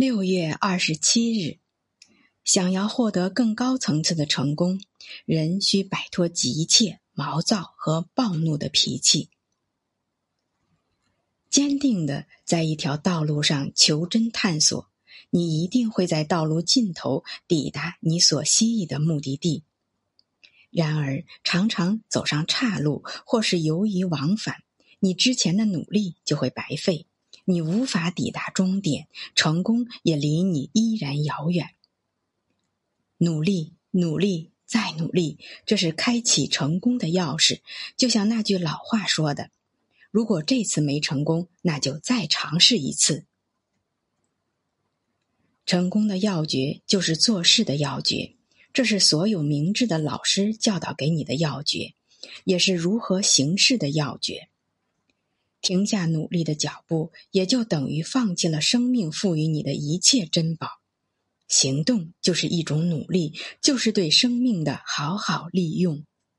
六月二十七日，想要获得更高层次的成功，人需摆脱急切、毛躁和暴怒的脾气，坚定的在一条道路上求真探索。你一定会在道路尽头抵达你所希冀的目的地。然而，常常走上岔路，或是犹豫往返，你之前的努力就会白费。你无法抵达终点，成功也离你依然遥远。努力，努力，再努力，这是开启成功的钥匙。就像那句老话说的：“如果这次没成功，那就再尝试一次。”成功的要诀就是做事的要诀，这是所有明智的老师教导给你的要诀，也是如何行事的要诀。停下努力的脚步，也就等于放弃了生命赋予你的一切珍宝。行动就是一种努力，就是对生命的好好利用。